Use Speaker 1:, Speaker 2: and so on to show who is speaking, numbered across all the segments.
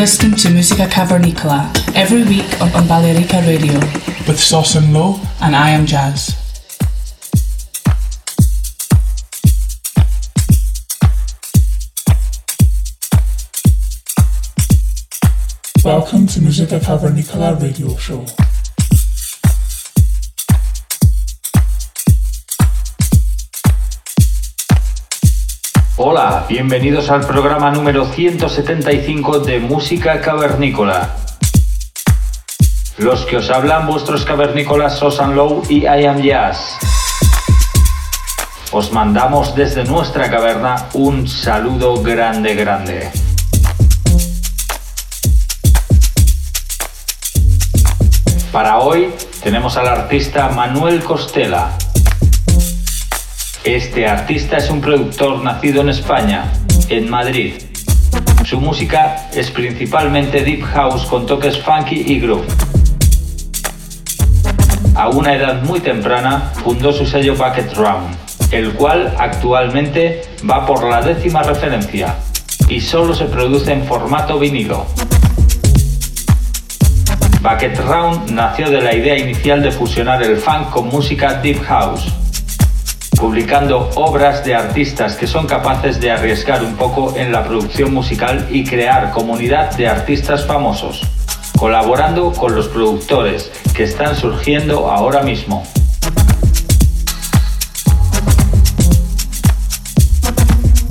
Speaker 1: Listening to Musica Cavernicola every week on, on Balearica Radio with Sauce and Low and I am Jazz. Welcome to Musica Cavernicola radio show.
Speaker 2: Hola, bienvenidos al programa número 175 de Música Cavernícola. Los que os hablan vuestros cavernícolas Sosan Low y I Am Jazz. Os mandamos desde nuestra caverna un saludo grande grande. Para hoy tenemos al artista Manuel Costela, este artista es un productor nacido en España, en Madrid. Su música es principalmente deep house con toques funky y groove. A una edad muy temprana fundó su sello Bucket Round, el cual actualmente va por la décima referencia y solo se produce en formato vinilo. Bucket Round nació de la idea inicial de fusionar el funk con música deep house publicando obras de artistas que son capaces de arriesgar un poco en la producción musical y crear comunidad de artistas famosos, colaborando con los productores que están surgiendo ahora mismo.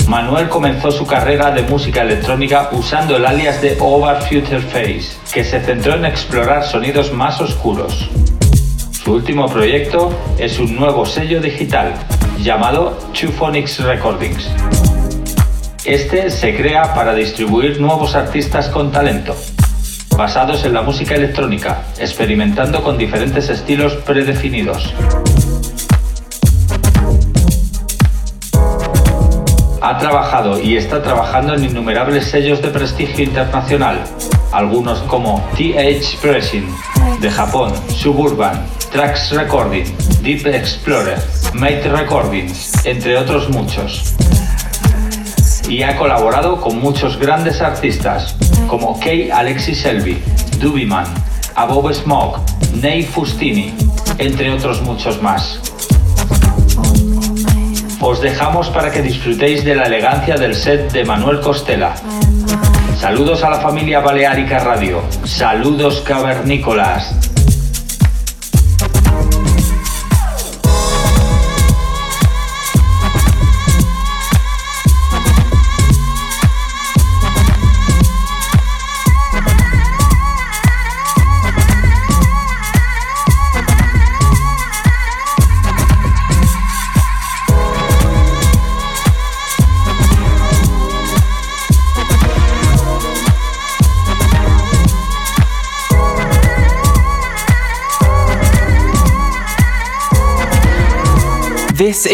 Speaker 2: Manuel comenzó su carrera de música electrónica usando el alias de Over Future Face, que se centró en explorar sonidos más oscuros. Su último proyecto es un nuevo sello digital llamado Two Phonics Recordings. Este se crea para distribuir nuevos artistas con talento, basados en la música electrónica, experimentando con diferentes estilos predefinidos. Ha trabajado y está trabajando en innumerables sellos de prestigio internacional, algunos como TH Pressing, de Japón, Suburban, Trax Recording, Deep Explorer, Mate Recordings, entre otros muchos. Y ha colaborado con muchos grandes artistas como Kay Alexis Selby, Dubiman, Above Smoke, Ney Fustini, entre otros muchos más. Os dejamos para que disfrutéis de la elegancia del set de Manuel Costela. Saludos a la familia Baleárica Radio. Saludos cavernícolas.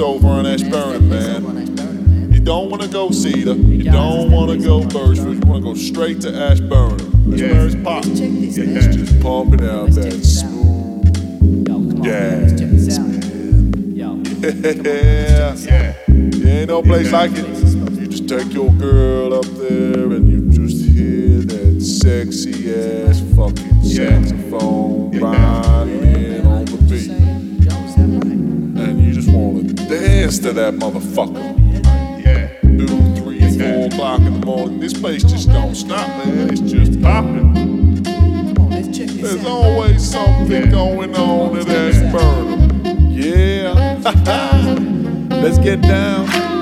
Speaker 3: Over on Ashburn, man. You don't want to go Cedar. You don't want to go Birchwood. You want to go straight to Ashburn. Ashburn's pop. Yeah, it's just pumping out that smooth jazz. Yeah. Yeah. Ain't no place like it. You just take your girl up there and you just hear that sexy ass fucking saxophone riding on the beat dance to that motherfucker. Yeah. Two, three, four o'clock in the morning. This place just don't stop, man. It's just popping. There's always something going on at Ashburn. Yeah. Let's get down.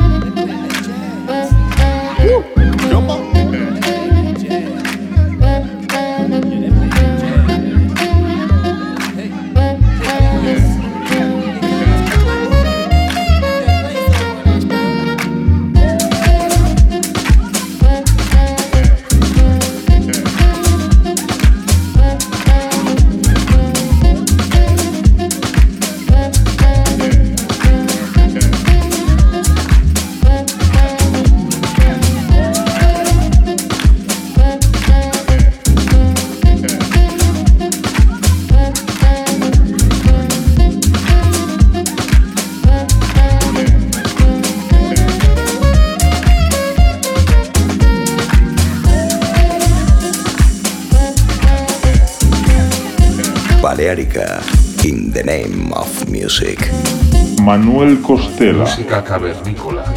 Speaker 4: Music.
Speaker 3: Manuel Costela.
Speaker 5: Música cavernícola.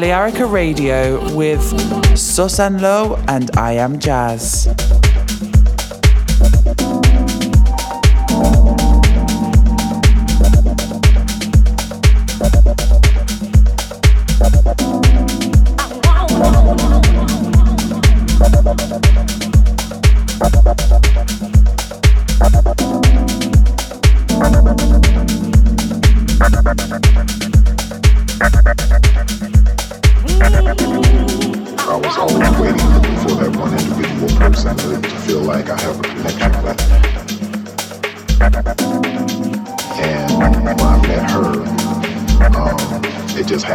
Speaker 6: Balearica Radio with Susan Low and I Am Jazz.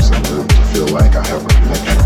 Speaker 6: something to feel like I have a connection.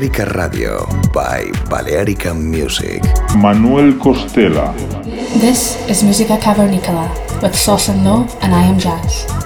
Speaker 4: Balearica Radio by Balearica Music.
Speaker 3: Manuel Costela.
Speaker 7: This is Musica Cavernicola with Sauce and Low, and I am Jazz.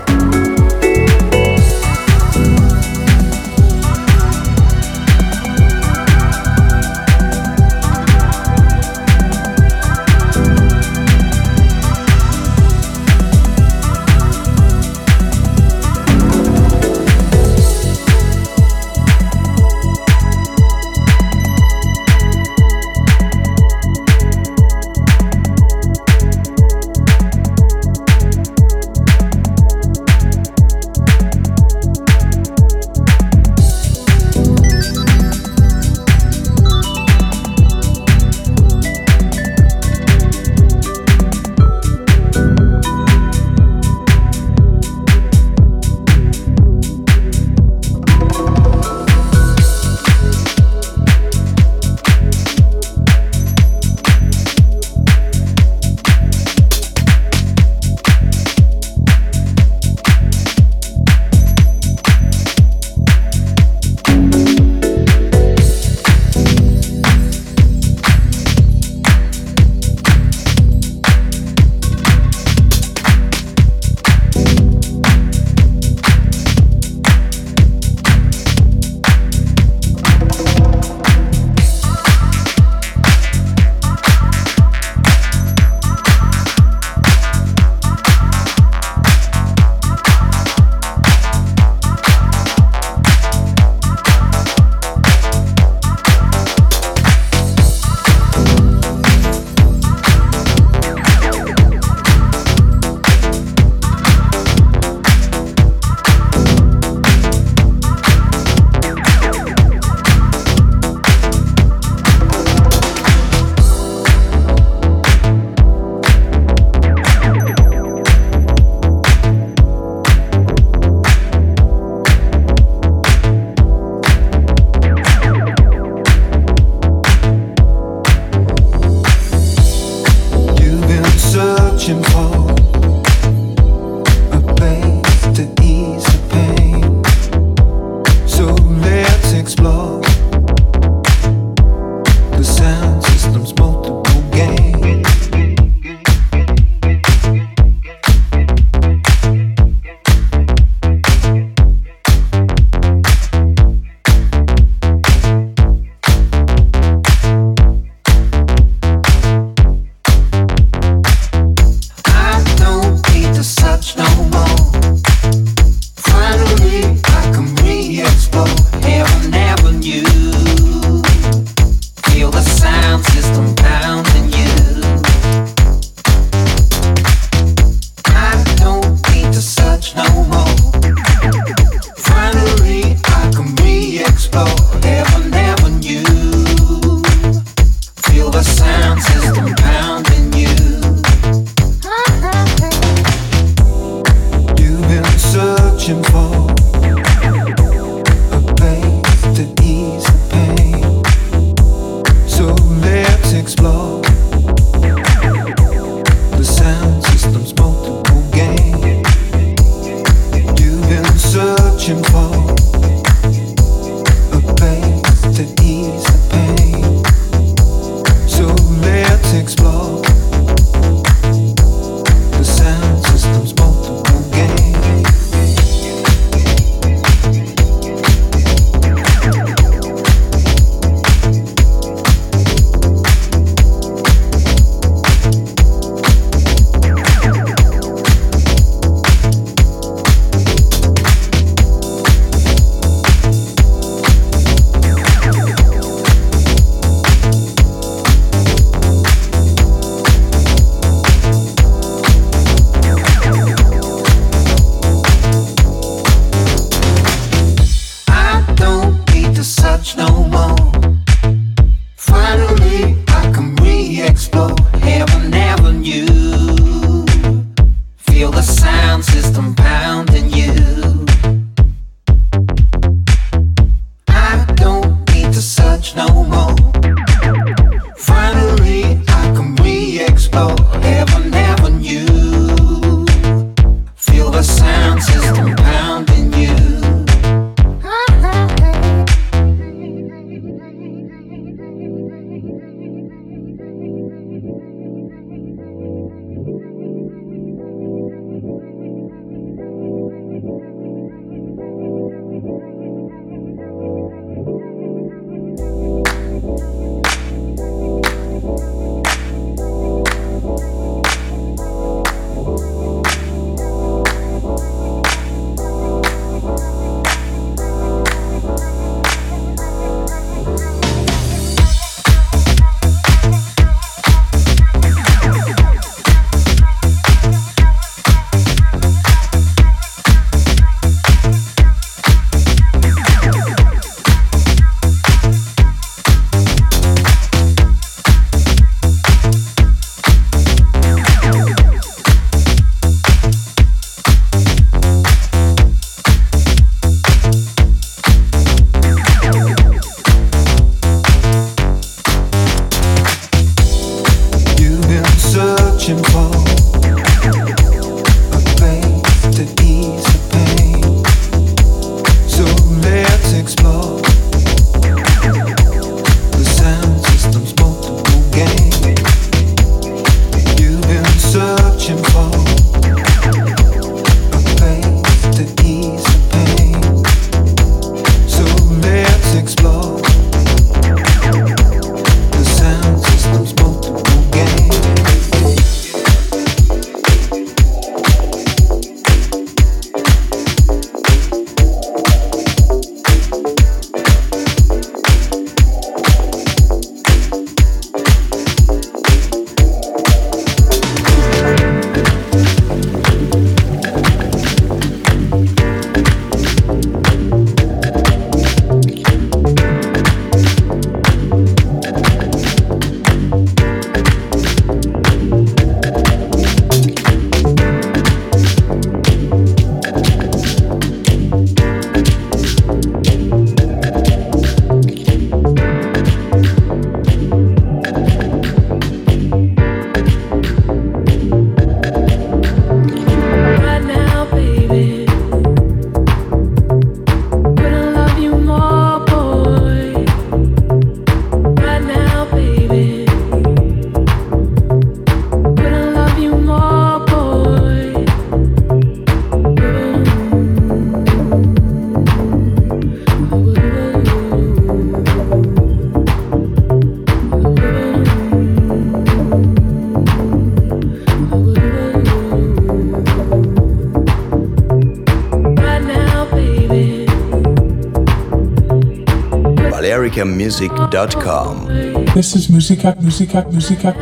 Speaker 4: balearicamusic.com.
Speaker 1: This is Musica, Musica, Musica,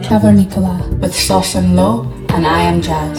Speaker 1: Cavernicola with Sauce and Low, and I am Jazz.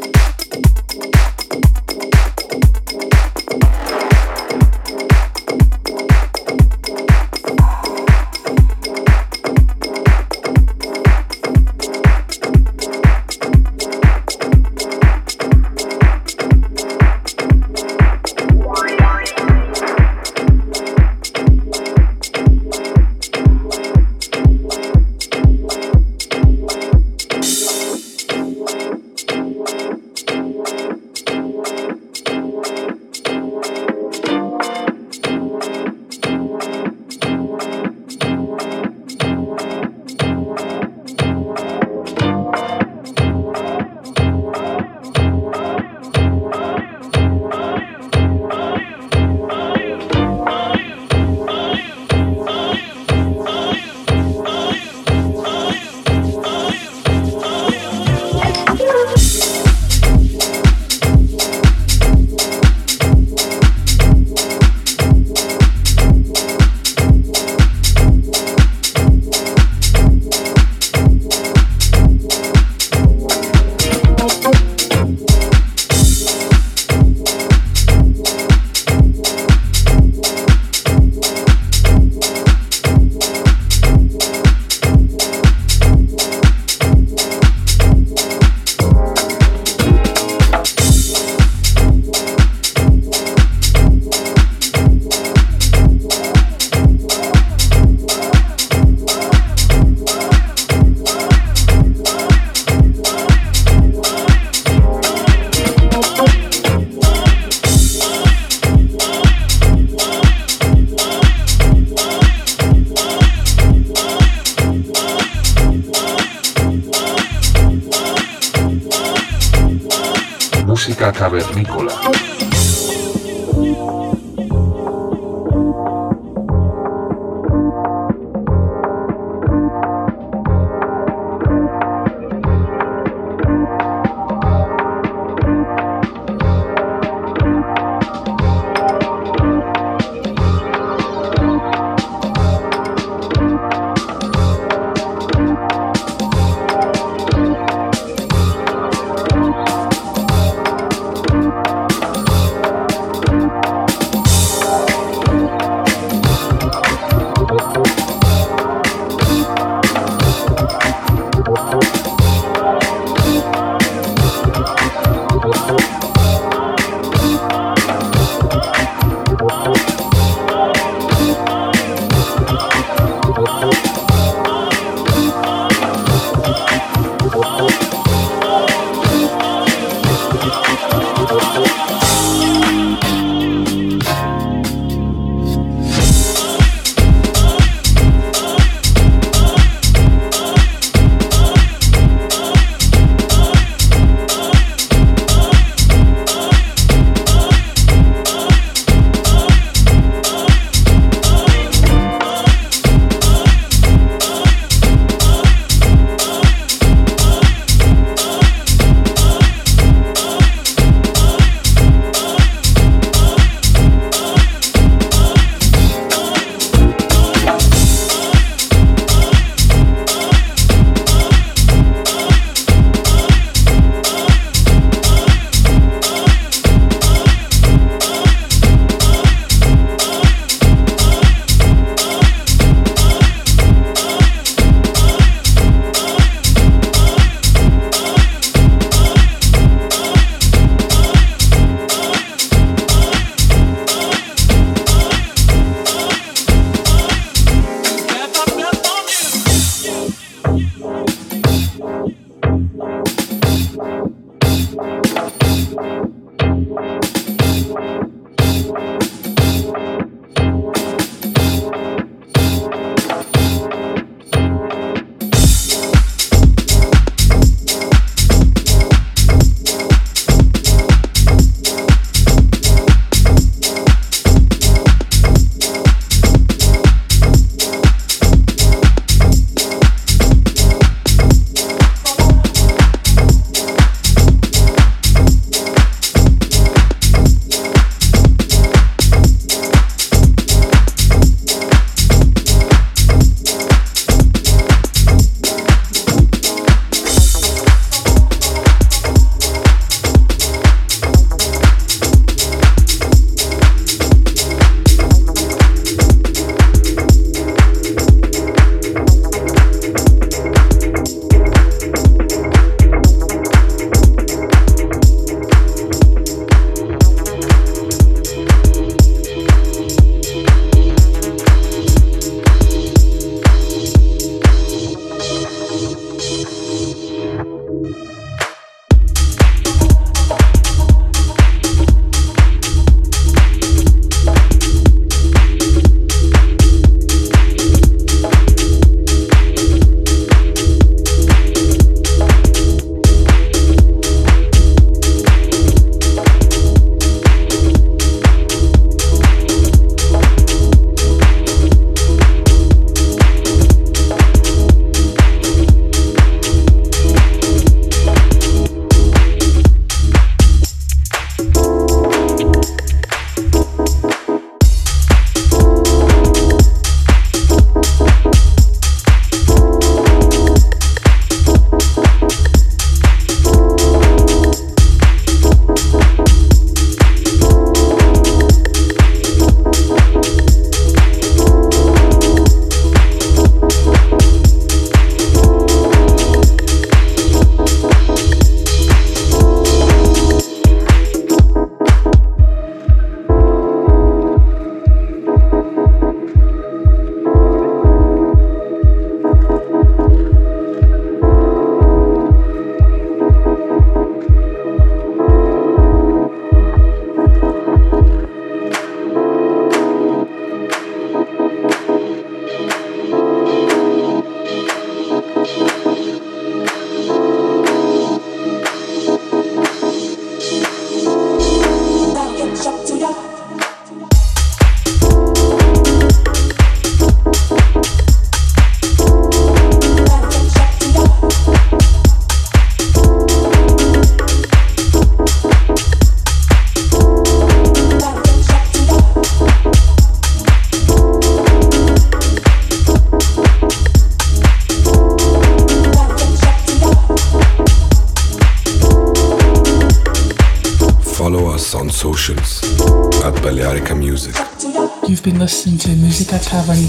Speaker 8: have any